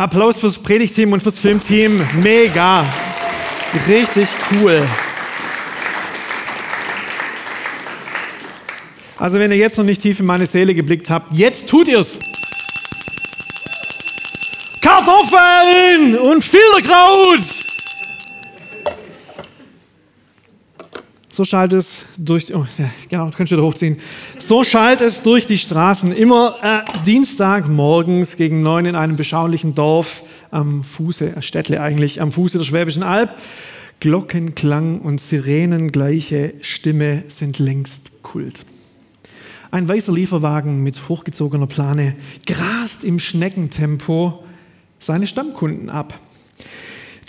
Applaus fürs Predigteam und fürs Filmteam. Mega. Richtig cool. Also wenn ihr jetzt noch nicht tief in meine Seele geblickt habt, jetzt tut ihr's. Kartoffeln und Filterkraut. So schallt es durch, oh, genau, du wieder hochziehen. So schallt es durch die Straßen. Immer äh, Dienstagmorgens gegen neun in einem beschaulichen Dorf am Fuße, äh, Städtle eigentlich, am Fuße der Schwäbischen Alb. Glockenklang und sirenengleiche Stimme sind längst Kult. Ein weißer Lieferwagen mit hochgezogener Plane grast im Schneckentempo seine Stammkunden ab.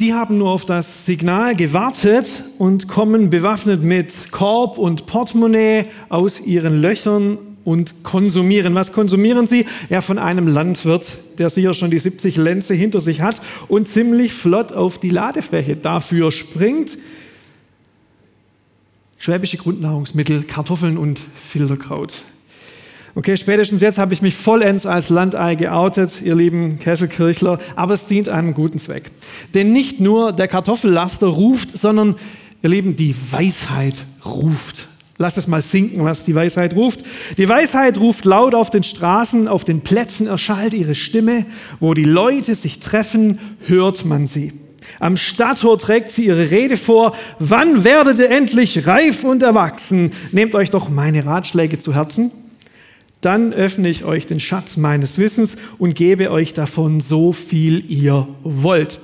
Die haben nur auf das Signal gewartet und kommen bewaffnet mit Korb und Portemonnaie aus ihren Löchern und konsumieren. Was konsumieren sie? Ja, von einem Landwirt, der sicher schon die 70 Lenze hinter sich hat und ziemlich flott auf die Ladefläche dafür springt. Schwäbische Grundnahrungsmittel, Kartoffeln und Filterkraut. Okay, spätestens jetzt habe ich mich vollends als Landei geoutet, ihr lieben Kesselkirchler, aber es dient einem guten Zweck. Denn nicht nur der Kartoffellaster ruft, sondern, ihr Lieben, die Weisheit ruft. Lass es mal sinken, was die Weisheit ruft. Die Weisheit ruft laut auf den Straßen, auf den Plätzen erschallt ihre Stimme. Wo die Leute sich treffen, hört man sie. Am Stadttor trägt sie ihre Rede vor. Wann werdet ihr endlich reif und erwachsen? Nehmt euch doch meine Ratschläge zu Herzen dann öffne ich euch den Schatz meines Wissens und gebe euch davon so viel ihr wollt.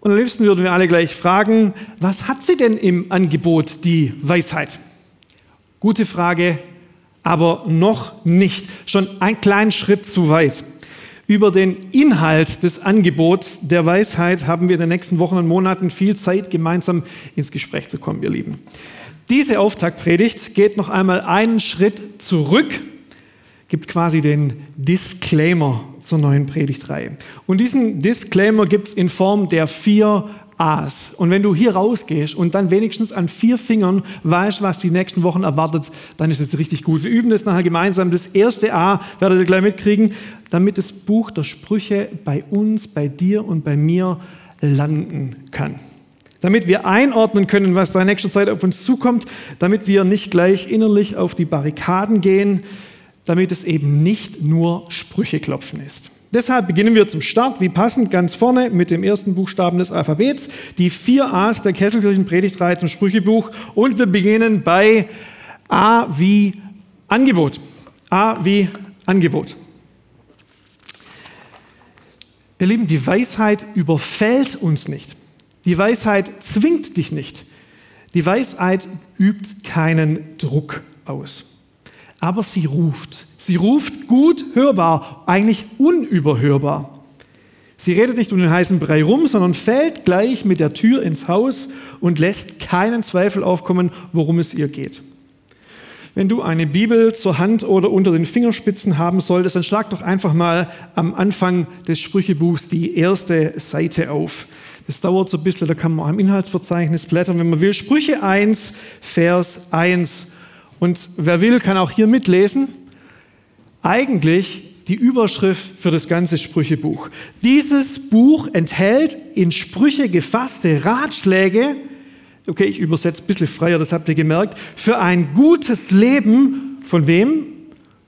Und am liebsten würden wir alle gleich fragen, was hat sie denn im Angebot, die Weisheit? Gute Frage, aber noch nicht. Schon ein kleinen Schritt zu weit. Über den Inhalt des Angebots der Weisheit haben wir in den nächsten Wochen und Monaten viel Zeit, gemeinsam ins Gespräch zu kommen, ihr Lieben. Diese Auftaktpredigt geht noch einmal einen Schritt zurück, gibt quasi den Disclaimer zur neuen Predigtreihe. Und diesen Disclaimer gibt es in Form der vier A's. Und wenn du hier rausgehst und dann wenigstens an vier Fingern weißt, was die nächsten Wochen erwartet, dann ist es richtig gut. Wir üben das nachher gemeinsam. Das erste A werdet ihr gleich mitkriegen, damit das Buch der Sprüche bei uns, bei dir und bei mir landen kann damit wir einordnen können, was da in nächster Zeit auf uns zukommt, damit wir nicht gleich innerlich auf die Barrikaden gehen, damit es eben nicht nur Sprüche klopfen ist. Deshalb beginnen wir zum Start, wie passend, ganz vorne mit dem ersten Buchstaben des Alphabets, die vier A's der Kesselkirchen Predigtreihe zum Sprüchebuch und wir beginnen bei A wie Angebot. A wie Angebot. Ihr Lieben, die Weisheit überfällt uns nicht. Die Weisheit zwingt dich nicht. Die Weisheit übt keinen Druck aus. Aber sie ruft. Sie ruft gut hörbar, eigentlich unüberhörbar. Sie redet nicht um den heißen Brei rum, sondern fällt gleich mit der Tür ins Haus und lässt keinen Zweifel aufkommen, worum es ihr geht. Wenn du eine Bibel zur Hand oder unter den Fingerspitzen haben solltest, dann schlag doch einfach mal am Anfang des Sprüchebuchs die erste Seite auf. Das dauert so ein bisschen, da kann man im Inhaltsverzeichnis blättern, wenn man will. Sprüche 1, Vers 1. Und wer will, kann auch hier mitlesen. Eigentlich die Überschrift für das ganze Sprüchebuch. Dieses Buch enthält in Sprüche gefasste Ratschläge, okay, ich übersetze ein bisschen freier, das habt ihr gemerkt, für ein gutes Leben von wem?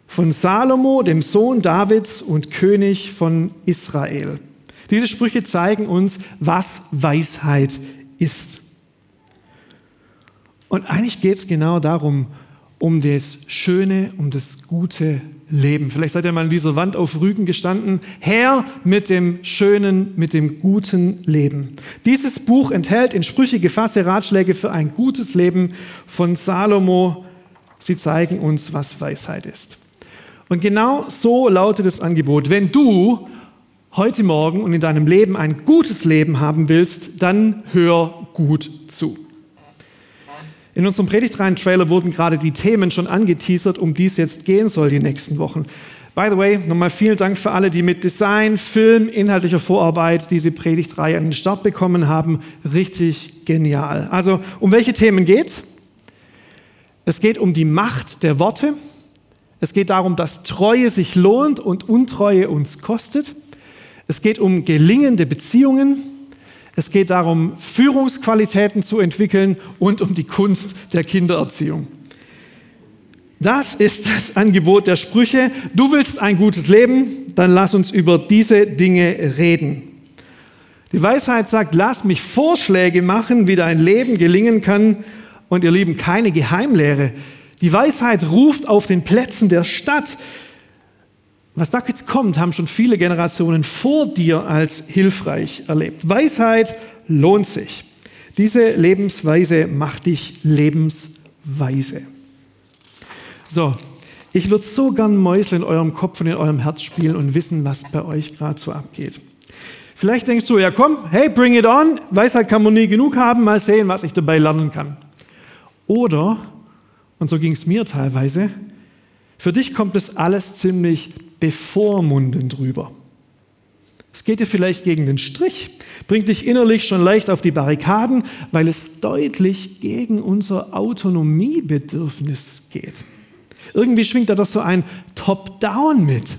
Von Salomo, dem Sohn Davids und König von Israel. Diese Sprüche zeigen uns, was Weisheit ist. Und eigentlich geht es genau darum, um das schöne, um das gute Leben. Vielleicht seid ihr mal an dieser Wand auf Rügen gestanden. Herr mit dem schönen, mit dem guten Leben. Dieses Buch enthält in Sprüche gefasste Ratschläge für ein gutes Leben von Salomo. Sie zeigen uns, was Weisheit ist. Und genau so lautet das Angebot. Wenn du heute Morgen und in deinem Leben ein gutes Leben haben willst, dann hör gut zu. In unserem Predigtreihen-Trailer wurden gerade die Themen schon angeteasert, um die es jetzt gehen soll die nächsten Wochen. By the way, nochmal vielen Dank für alle, die mit Design, Film, inhaltlicher Vorarbeit diese Predigtreihe an den Start bekommen haben. Richtig genial. Also, um welche Themen geht's? Es geht um die Macht der Worte. Es geht darum, dass Treue sich lohnt und Untreue uns kostet. Es geht um gelingende Beziehungen. Es geht darum, Führungsqualitäten zu entwickeln und um die Kunst der Kindererziehung. Das ist das Angebot der Sprüche. Du willst ein gutes Leben, dann lass uns über diese Dinge reden. Die Weisheit sagt, lass mich Vorschläge machen, wie dein Leben gelingen kann. Und ihr Lieben, keine Geheimlehre. Die Weisheit ruft auf den Plätzen der Stadt. Was da jetzt kommt, haben schon viele Generationen vor dir als hilfreich erlebt. Weisheit lohnt sich. Diese Lebensweise macht dich lebensweise. So, ich würde so gern Mäusel in eurem Kopf und in eurem Herz spielen und wissen, was bei euch gerade so abgeht. Vielleicht denkst du, ja komm, hey, bring it on, Weisheit kann man nie genug haben, mal sehen, was ich dabei lernen kann. Oder, und so ging es mir teilweise, für dich kommt es alles ziemlich bevormundend rüber. Es geht dir vielleicht gegen den Strich, bringt dich innerlich schon leicht auf die Barrikaden, weil es deutlich gegen unser Autonomiebedürfnis geht. Irgendwie schwingt da doch so ein Top-Down mit,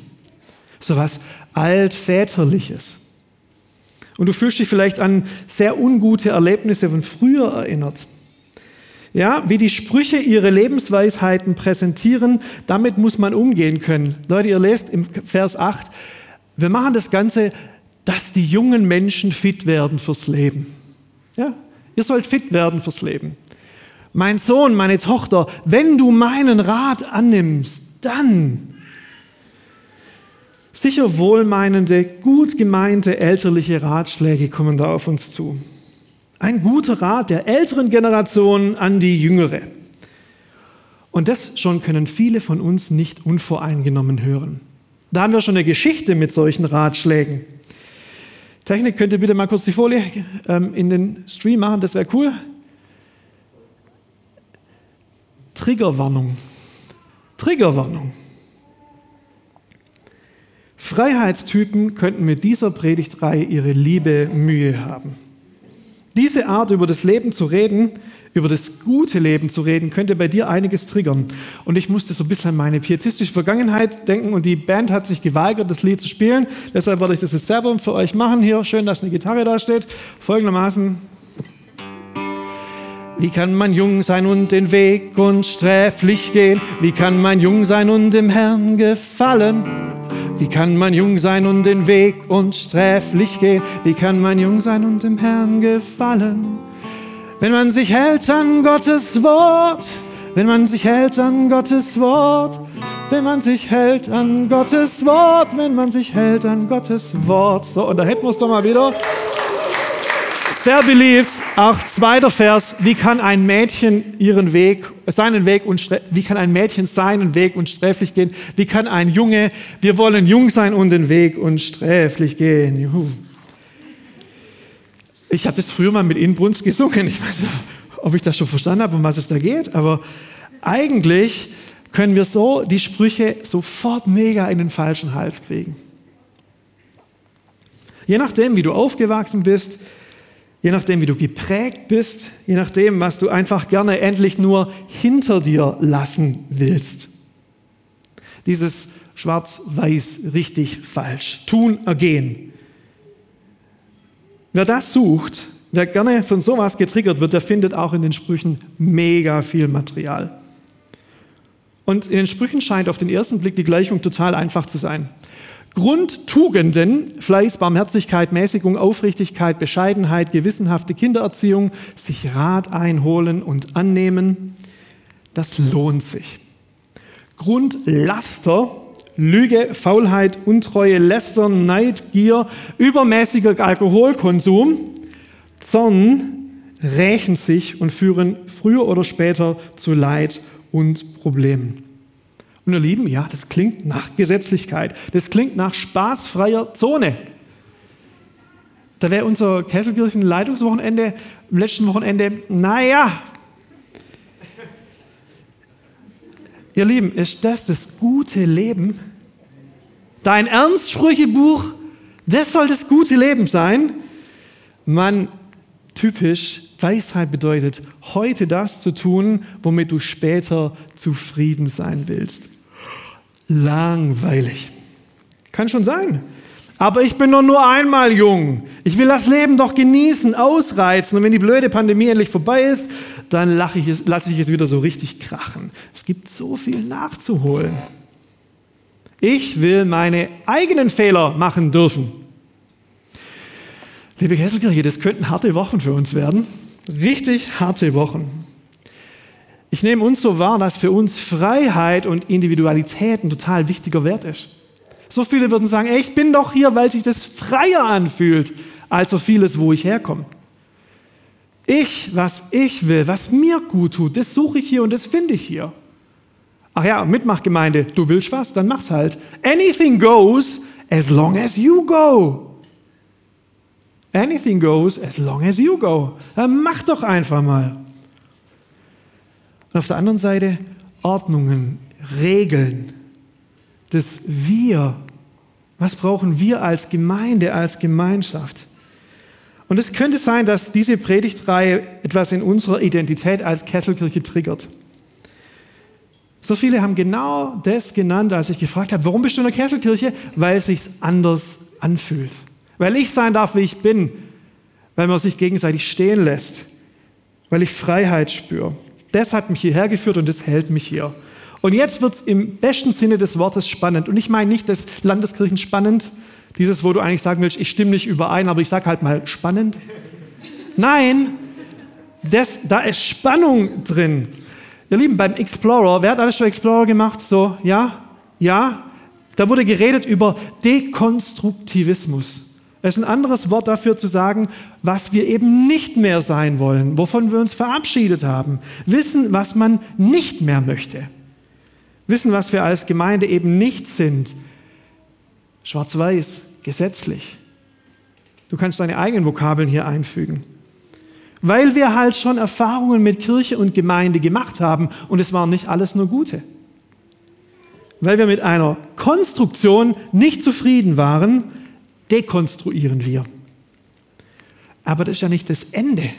so was altväterliches. Und du fühlst dich vielleicht an sehr ungute Erlebnisse von früher erinnert. Ja, wie die Sprüche ihre Lebensweisheiten präsentieren, damit muss man umgehen können. Leute, ihr lest im Vers 8, wir machen das Ganze, dass die jungen Menschen fit werden fürs Leben. Ja, ihr sollt fit werden fürs Leben. Mein Sohn, meine Tochter, wenn du meinen Rat annimmst, dann Sicher wohlmeinende, gut gemeinte elterliche Ratschläge kommen da auf uns zu. Ein guter Rat der älteren Generation an die jüngere. Und das schon können viele von uns nicht unvoreingenommen hören. Da haben wir schon eine Geschichte mit solchen Ratschlägen. Technik, könnt ihr bitte mal kurz die Folie ähm, in den Stream machen, das wäre cool. Triggerwarnung. Triggerwarnung. Freiheitstypen könnten mit dieser Predigtreihe ihre liebe Mühe haben. Diese Art, über das Leben zu reden, über das gute Leben zu reden, könnte bei dir einiges triggern. Und ich musste so ein bisschen an meine pietistische Vergangenheit denken und die Band hat sich geweigert, das Lied zu spielen. Deshalb werde ich das jetzt selber für euch machen. Hier, schön, dass eine Gitarre da steht. Folgendermaßen. Wie kann man jung sein und den Weg unsträflich gehen? Wie kann man jung sein und dem Herrn gefallen? Wie kann man jung sein und den Weg unsträflich gehen? Wie kann man jung sein und dem Herrn gefallen? Wenn man sich hält an Gottes Wort, wenn man sich hält an Gottes Wort, wenn man sich hält an Gottes Wort, wenn man sich hält an Gottes Wort. So, und da hätten wir es doch mal wieder. Sehr beliebt, auch zweiter Vers, wie kann ein Mädchen ihren Weg, seinen Weg wie kann ein Mädchen seinen Weg unsträflich gehen? Wie kann ein Junge, wir wollen jung sein und den Weg unsträflich gehen? Juhu. Ich habe das früher mal mit Inbrunst gesungen. Ich weiß nicht, ob ich das schon verstanden habe, um was es da geht, aber eigentlich können wir so die Sprüche sofort mega in den falschen Hals kriegen. Je nachdem, wie du aufgewachsen bist, Je nachdem, wie du geprägt bist, je nachdem, was du einfach gerne endlich nur hinter dir lassen willst. Dieses Schwarz-Weiß, richtig, falsch, tun, ergehen. Wer das sucht, wer gerne von sowas getriggert wird, der findet auch in den Sprüchen mega viel Material. Und in den Sprüchen scheint auf den ersten Blick die Gleichung total einfach zu sein. Grundtugenden, Fleiß, Barmherzigkeit, Mäßigung, Aufrichtigkeit, Bescheidenheit, gewissenhafte Kindererziehung, sich Rat einholen und annehmen, das lohnt sich. Grundlaster, Lüge, Faulheit, Untreue, Lästern, Neid, Gier, übermäßiger Alkoholkonsum, Zorn rächen sich und führen früher oder später zu Leid und Problemen. Und ihr Lieben, ja, das klingt nach Gesetzlichkeit. Das klingt nach spaßfreier Zone. Da wäre unser Kesselkirchen-Leitungswochenende im letzten Wochenende, naja. Ihr Lieben, ist das das gute Leben? Dein Ernstsprüchebuch, das soll das gute Leben sein? Mann, typisch, Weisheit bedeutet, heute das zu tun, womit du später zufrieden sein willst langweilig. Kann schon sein. Aber ich bin doch nur einmal jung. Ich will das Leben doch genießen, ausreizen. Und wenn die blöde Pandemie endlich vorbei ist, dann lasse ich, es, lasse ich es wieder so richtig krachen. Es gibt so viel nachzuholen. Ich will meine eigenen Fehler machen dürfen. Liebe Kesselkirche, das könnten harte Wochen für uns werden. Richtig harte Wochen. Ich nehme uns so wahr, dass für uns Freiheit und Individualität ein total wichtiger Wert ist. So viele würden sagen, ey, ich bin doch hier, weil sich das freier anfühlt, als so vieles, wo ich herkomme. Ich, was ich will, was mir gut tut, das suche ich hier und das finde ich hier. Ach ja, Mitmachgemeinde, du willst was, dann mach's halt. Anything goes as long as you go. Anything goes as long as you go. Dann mach doch einfach mal. Und auf der anderen Seite Ordnungen, Regeln, das Wir. Was brauchen wir als Gemeinde, als Gemeinschaft? Und es könnte sein, dass diese Predigtreihe etwas in unserer Identität als Kesselkirche triggert. So viele haben genau das genannt, als ich gefragt habe, warum bist du in der Kesselkirche? Weil es sich anders anfühlt. Weil ich sein darf, wie ich bin. Weil man sich gegenseitig stehen lässt. Weil ich Freiheit spüre. Das hat mich hierher geführt und das hält mich hier. Und jetzt wird es im besten Sinne des Wortes spannend. Und ich meine nicht das Landeskirchen spannend, dieses, wo du eigentlich sagen willst, ich stimme nicht überein, aber ich sage halt mal spannend. Nein, das, da ist Spannung drin. Ihr Lieben, beim Explorer, wer hat alles schon Explorer gemacht? So, ja? Ja? Da wurde geredet über Dekonstruktivismus. Es ist ein anderes Wort dafür zu sagen, was wir eben nicht mehr sein wollen, wovon wir uns verabschiedet haben. Wissen, was man nicht mehr möchte. Wissen, was wir als Gemeinde eben nicht sind. Schwarz-Weiß, gesetzlich. Du kannst deine eigenen Vokabeln hier einfügen. Weil wir halt schon Erfahrungen mit Kirche und Gemeinde gemacht haben und es waren nicht alles nur gute. Weil wir mit einer Konstruktion nicht zufrieden waren, dekonstruieren wir. Aber das ist ja nicht das Ende,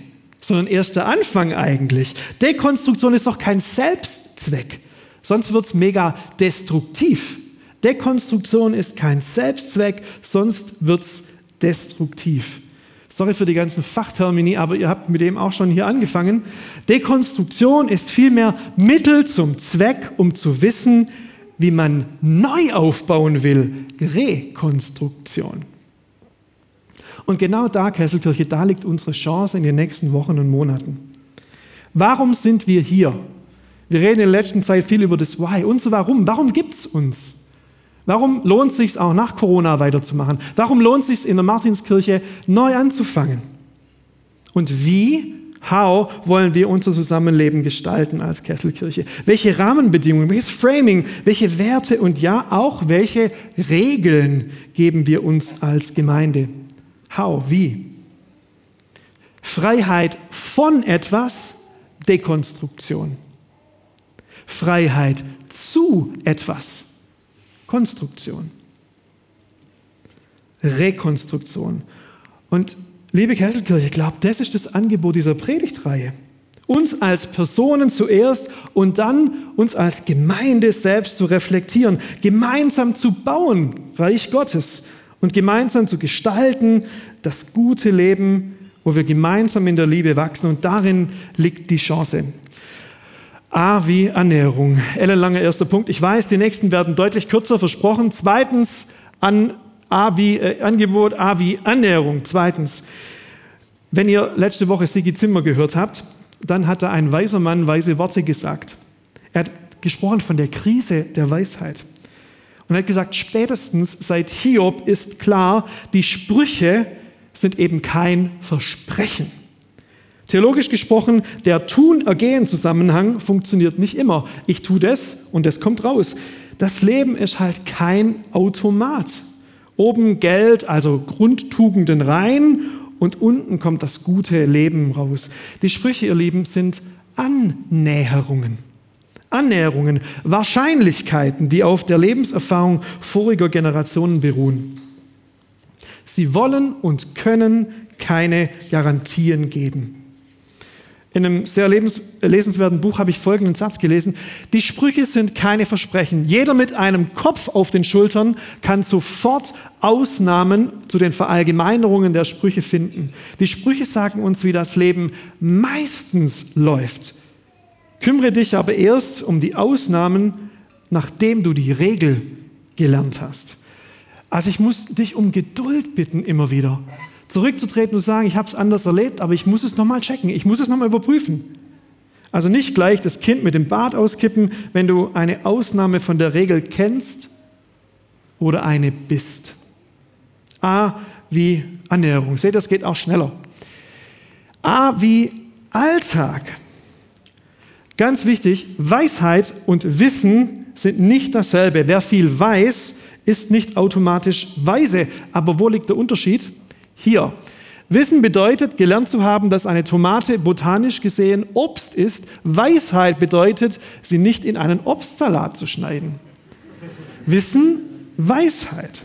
sondern erst der Anfang eigentlich. Dekonstruktion ist doch kein Selbstzweck, sonst wird es mega destruktiv. Dekonstruktion ist kein Selbstzweck, sonst wird es destruktiv. Sorry für die ganzen Fachtermini, aber ihr habt mit dem auch schon hier angefangen. Dekonstruktion ist vielmehr Mittel zum Zweck, um zu wissen, wie man neu aufbauen will. Rekonstruktion. Und genau da, Kesselkirche, da liegt unsere Chance in den nächsten Wochen und Monaten. Warum sind wir hier? Wir reden in der letzten Zeit viel über das Why. Und so warum? Warum gibt es uns? Warum lohnt es sich auch nach Corona weiterzumachen? Warum lohnt es sich in der Martinskirche neu anzufangen? Und wie, how wollen wir unser Zusammenleben gestalten als Kesselkirche? Welche Rahmenbedingungen, welches Framing, welche Werte und ja auch welche Regeln geben wir uns als Gemeinde? How, wie? Freiheit von etwas, Dekonstruktion. Freiheit zu etwas, Konstruktion. Rekonstruktion. Und liebe Kesselkirche, ich glaube, das ist das Angebot dieser Predigtreihe. Uns als Personen zuerst und dann uns als Gemeinde selbst zu reflektieren, gemeinsam zu bauen, Reich Gottes und gemeinsam zu gestalten, das gute Leben, wo wir gemeinsam in der Liebe wachsen und darin liegt die Chance. A wie Ernährung. Ellenlanger erster Punkt. Ich weiß, die nächsten werden deutlich kürzer versprochen. Zweitens an A wie äh, Angebot, A wie Ernährung. Zweitens, wenn ihr letzte Woche Sigi Zimmer gehört habt, dann hat da ein weiser Mann weise Worte gesagt. Er hat gesprochen von der Krise der Weisheit. Und er hat gesagt, spätestens seit Hiob ist klar, die Sprüche sind eben kein Versprechen. Theologisch gesprochen, der Tun-Ergehen-Zusammenhang funktioniert nicht immer. Ich tue das und das kommt raus. Das Leben ist halt kein Automat. Oben Geld, also Grundtugenden rein und unten kommt das gute Leben raus. Die Sprüche, ihr Lieben, sind Annäherungen. Annäherungen, Wahrscheinlichkeiten, die auf der Lebenserfahrung voriger Generationen beruhen. Sie wollen und können keine Garantien geben. In einem sehr lesenswerten Buch habe ich folgenden Satz gelesen. Die Sprüche sind keine Versprechen. Jeder mit einem Kopf auf den Schultern kann sofort Ausnahmen zu den Verallgemeinerungen der Sprüche finden. Die Sprüche sagen uns, wie das Leben meistens läuft. Kümmere dich aber erst um die Ausnahmen, nachdem du die Regel gelernt hast. Also ich muss dich um Geduld bitten immer wieder zurückzutreten und sagen, ich habe es anders erlebt, aber ich muss es nochmal checken, ich muss es nochmal überprüfen. Also nicht gleich das Kind mit dem Bart auskippen, wenn du eine Ausnahme von der Regel kennst oder eine bist. A wie Ernährung. Seht, das geht auch schneller. A wie Alltag. Ganz wichtig, Weisheit und Wissen sind nicht dasselbe. Wer viel weiß, ist nicht automatisch weise. Aber wo liegt der Unterschied? Hier. Wissen bedeutet, gelernt zu haben, dass eine Tomate botanisch gesehen Obst ist. Weisheit bedeutet, sie nicht in einen Obstsalat zu schneiden. Wissen, Weisheit.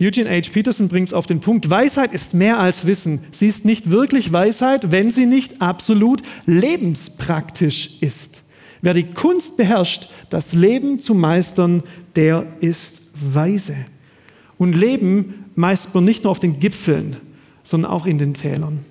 Eugene H. Peterson bringt es auf den Punkt, Weisheit ist mehr als Wissen. Sie ist nicht wirklich Weisheit, wenn sie nicht absolut lebenspraktisch ist. Wer die Kunst beherrscht, das Leben zu meistern, der ist weise. Und Leben meist man nicht nur auf den Gipfeln, sondern auch in den Tälern.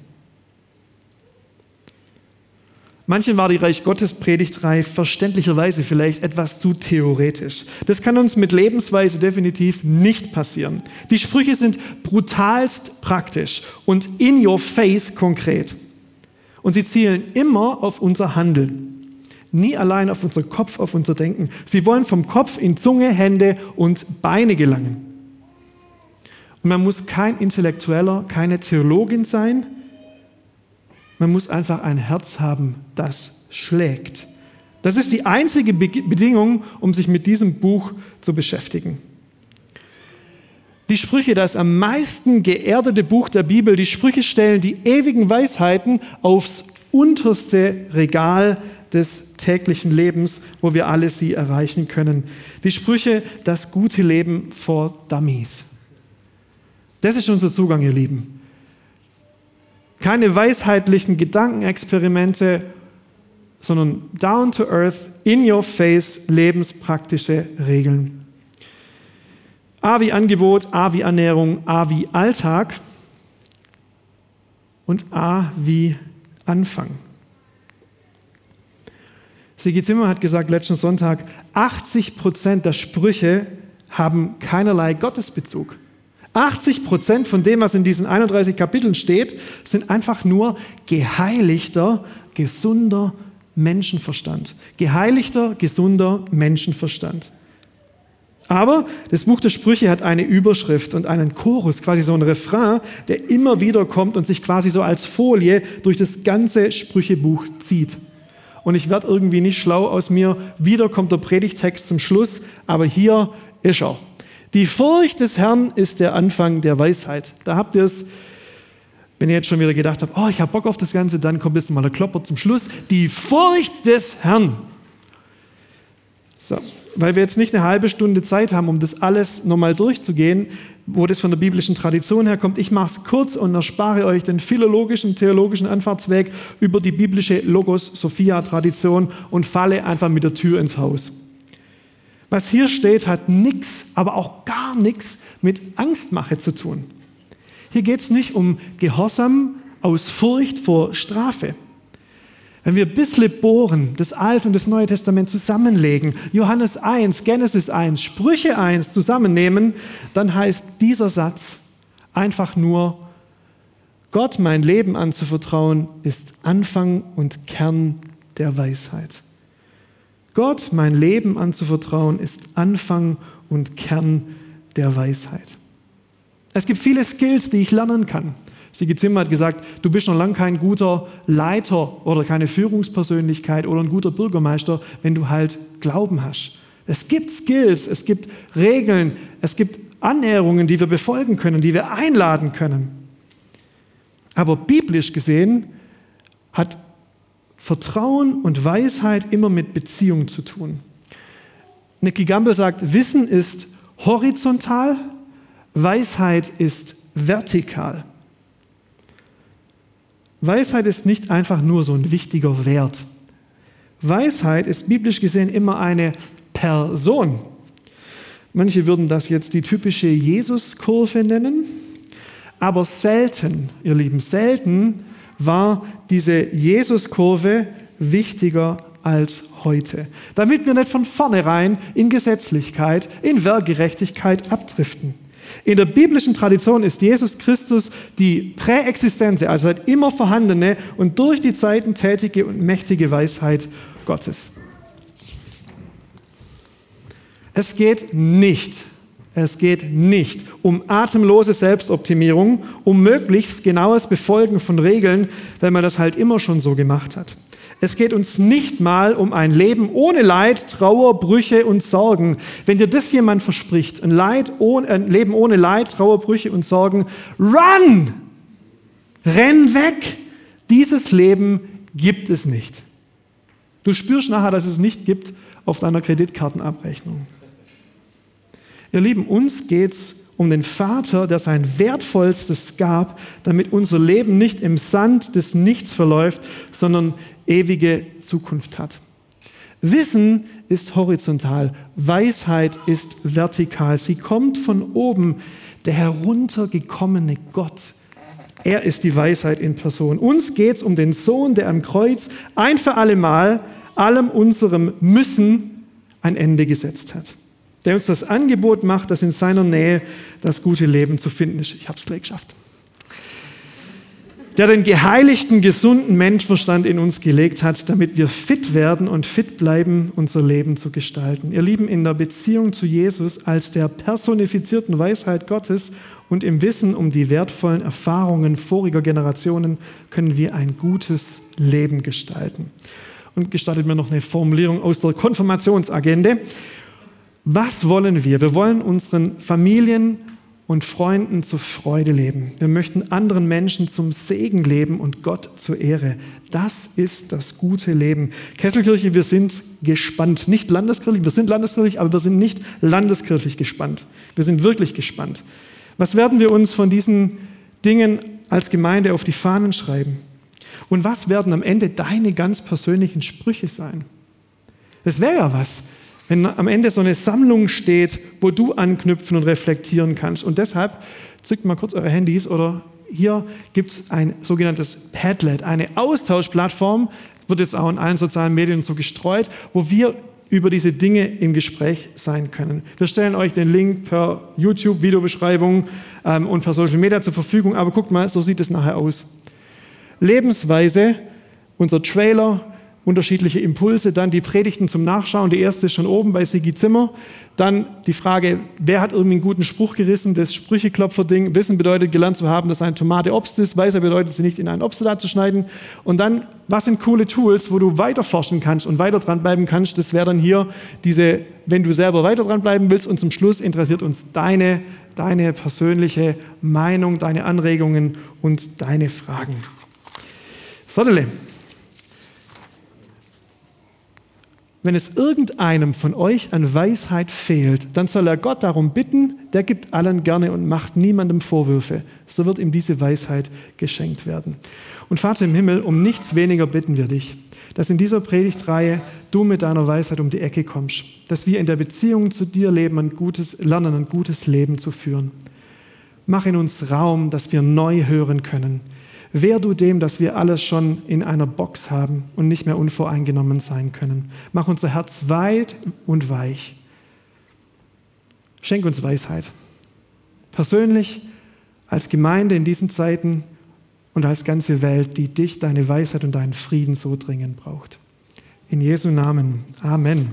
Manchen war die Reich Gottes Predigtreihe verständlicherweise vielleicht etwas zu theoretisch. Das kann uns mit Lebensweise definitiv nicht passieren. Die Sprüche sind brutalst praktisch und in your face konkret. Und sie zielen immer auf unser Handeln. Nie allein auf unser Kopf, auf unser Denken. Sie wollen vom Kopf in Zunge, Hände und Beine gelangen. Und man muss kein Intellektueller, keine Theologin sein. Man muss einfach ein Herz haben, das schlägt. Das ist die einzige Bedingung, um sich mit diesem Buch zu beschäftigen. Die Sprüche, das am meisten geerdete Buch der Bibel, die Sprüche stellen die ewigen Weisheiten aufs unterste Regal des täglichen Lebens, wo wir alle sie erreichen können. Die Sprüche, das gute Leben vor Dummies. Das ist unser Zugang, ihr Lieben. Keine weisheitlichen Gedankenexperimente, sondern down to earth, in your face, lebenspraktische Regeln. A wie Angebot, A wie Ernährung, A wie Alltag und A wie Anfang. Sigi Zimmer hat gesagt letzten Sonntag, 80 Prozent der Sprüche haben keinerlei Gottesbezug. 80 Prozent von dem, was in diesen 31 Kapiteln steht, sind einfach nur geheiligter, gesunder Menschenverstand. Geheiligter, gesunder Menschenverstand. Aber das Buch der Sprüche hat eine Überschrift und einen Chorus, quasi so ein Refrain, der immer wieder kommt und sich quasi so als Folie durch das ganze Sprüchebuch zieht. Und ich werde irgendwie nicht schlau aus mir. Wieder kommt der Predigtext zum Schluss, aber hier ist er. Die Furcht des Herrn ist der Anfang der Weisheit. Da habt ihr es, wenn ihr jetzt schon wieder gedacht habt, oh, ich habe Bock auf das Ganze, dann kommt jetzt mal der Klopper zum Schluss. Die Furcht des Herrn. So, weil wir jetzt nicht eine halbe Stunde Zeit haben, um das alles nochmal durchzugehen, wo das von der biblischen Tradition herkommt. Ich mache es kurz und erspare euch den philologischen, theologischen Anfahrtsweg über die biblische Logos-Sophia-Tradition und falle einfach mit der Tür ins Haus. Was hier steht, hat nichts, aber auch gar nichts mit Angstmache zu tun. Hier geht es nicht um Gehorsam aus Furcht vor Strafe. Wenn wir bisschen bohren, das Alte und das Neue Testament zusammenlegen, Johannes 1, Genesis 1, Sprüche 1 zusammennehmen, dann heißt dieser Satz einfach nur, Gott mein Leben anzuvertrauen, ist Anfang und Kern der Weisheit. Gott mein Leben anzuvertrauen, ist Anfang und Kern der Weisheit. Es gibt viele Skills, die ich lernen kann. Sigi Zimmer hat gesagt, du bist noch lange kein guter Leiter oder keine Führungspersönlichkeit oder ein guter Bürgermeister, wenn du halt Glauben hast. Es gibt Skills, es gibt Regeln, es gibt Annäherungen, die wir befolgen können, die wir einladen können. Aber biblisch gesehen hat Vertrauen und Weisheit immer mit Beziehung zu tun. Nicky Gamble sagt, Wissen ist horizontal, Weisheit ist vertikal. Weisheit ist nicht einfach nur so ein wichtiger Wert. Weisheit ist biblisch gesehen immer eine Person. Manche würden das jetzt die typische Jesus-Kurve nennen, aber selten, ihr Lieben, selten war diese Jesus-Kurve wichtiger als heute, damit wir nicht von vornherein in Gesetzlichkeit, in Werkgerechtigkeit abdriften. In der biblischen Tradition ist Jesus Christus die Präexistente, also seit immer vorhandene und durch die Zeiten tätige und mächtige Weisheit Gottes. Es geht nicht, es geht nicht um atemlose Selbstoptimierung, um möglichst genaues Befolgen von Regeln, wenn man das halt immer schon so gemacht hat. Es geht uns nicht mal um ein Leben ohne Leid, Trauer, Brüche und Sorgen. Wenn dir das jemand verspricht, ein, Leid ohne, ein Leben ohne Leid, Trauer, Brüche und Sorgen, run! Renn weg! Dieses Leben gibt es nicht. Du spürst nachher, dass es nicht gibt auf deiner Kreditkartenabrechnung. Ihr Lieben, uns geht es um den Vater, der sein Wertvollstes gab, damit unser Leben nicht im Sand des Nichts verläuft, sondern ewige Zukunft hat. Wissen ist horizontal, Weisheit ist vertikal. Sie kommt von oben, der heruntergekommene Gott. Er ist die Weisheit in Person. Uns geht es um den Sohn, der am Kreuz ein für alle Mal allem unserem Müssen ein Ende gesetzt hat der uns das Angebot macht, dass in seiner Nähe das gute Leben zu finden ist. Ich habe es gleich geschafft. Der den geheiligten, gesunden Menschenverstand in uns gelegt hat, damit wir fit werden und fit bleiben, unser Leben zu gestalten. Ihr Lieben, in der Beziehung zu Jesus als der personifizierten Weisheit Gottes und im Wissen um die wertvollen Erfahrungen voriger Generationen können wir ein gutes Leben gestalten. Und gestattet mir noch eine Formulierung aus der Konfirmationsagende. Was wollen wir? Wir wollen unseren Familien und Freunden zur Freude leben. Wir möchten anderen Menschen zum Segen leben und Gott zur Ehre. Das ist das gute Leben. Kesselkirche, wir sind gespannt. Nicht landeskirchlich, wir sind landeskirchlich, aber wir sind nicht landeskirchlich gespannt. Wir sind wirklich gespannt. Was werden wir uns von diesen Dingen als Gemeinde auf die Fahnen schreiben? Und was werden am Ende deine ganz persönlichen Sprüche sein? Es wäre ja was, wenn am Ende so eine Sammlung steht, wo du anknüpfen und reflektieren kannst. Und deshalb zückt mal kurz eure Handys oder hier gibt es ein sogenanntes Padlet, eine Austauschplattform, wird jetzt auch in allen sozialen Medien so gestreut, wo wir über diese Dinge im Gespräch sein können. Wir stellen euch den Link per YouTube-Videobeschreibung ähm, und per Social Media zur Verfügung, aber guckt mal, so sieht es nachher aus. Lebensweise, unser Trailer, unterschiedliche Impulse, dann die Predigten zum Nachschauen. Die erste ist schon oben bei Sigi Zimmer. Dann die Frage, wer hat irgendwie einen guten Spruch gerissen? Das Sprücheklopfer-Ding. Wissen bedeutet, gelernt zu haben, dass eine Tomate Obst ist. Weißer bedeutet, sie nicht in einen Obstsalat zu schneiden. Und dann, was sind coole Tools, wo du weiter forschen kannst und weiter dranbleiben kannst? Das wäre dann hier diese, wenn du selber weiter dranbleiben willst. Und zum Schluss interessiert uns deine, deine persönliche Meinung, deine Anregungen und deine Fragen. Sottele. Wenn es irgendeinem von euch an Weisheit fehlt, dann soll er Gott darum bitten, der gibt allen gerne und macht niemandem Vorwürfe. So wird ihm diese Weisheit geschenkt werden. Und Vater im Himmel, um nichts weniger bitten wir dich, dass in dieser Predigtreihe du mit deiner Weisheit um die Ecke kommst, dass wir in der Beziehung zu dir leben, ein gutes, lernen, ein gutes Leben zu führen. Mach in uns Raum, dass wir neu hören können Wehr du dem, dass wir alles schon in einer Box haben und nicht mehr unvoreingenommen sein können. Mach unser Herz weit und weich. Schenk uns Weisheit. Persönlich, als Gemeinde in diesen Zeiten und als ganze Welt, die dich, deine Weisheit und deinen Frieden so dringend braucht. In Jesu Namen. Amen.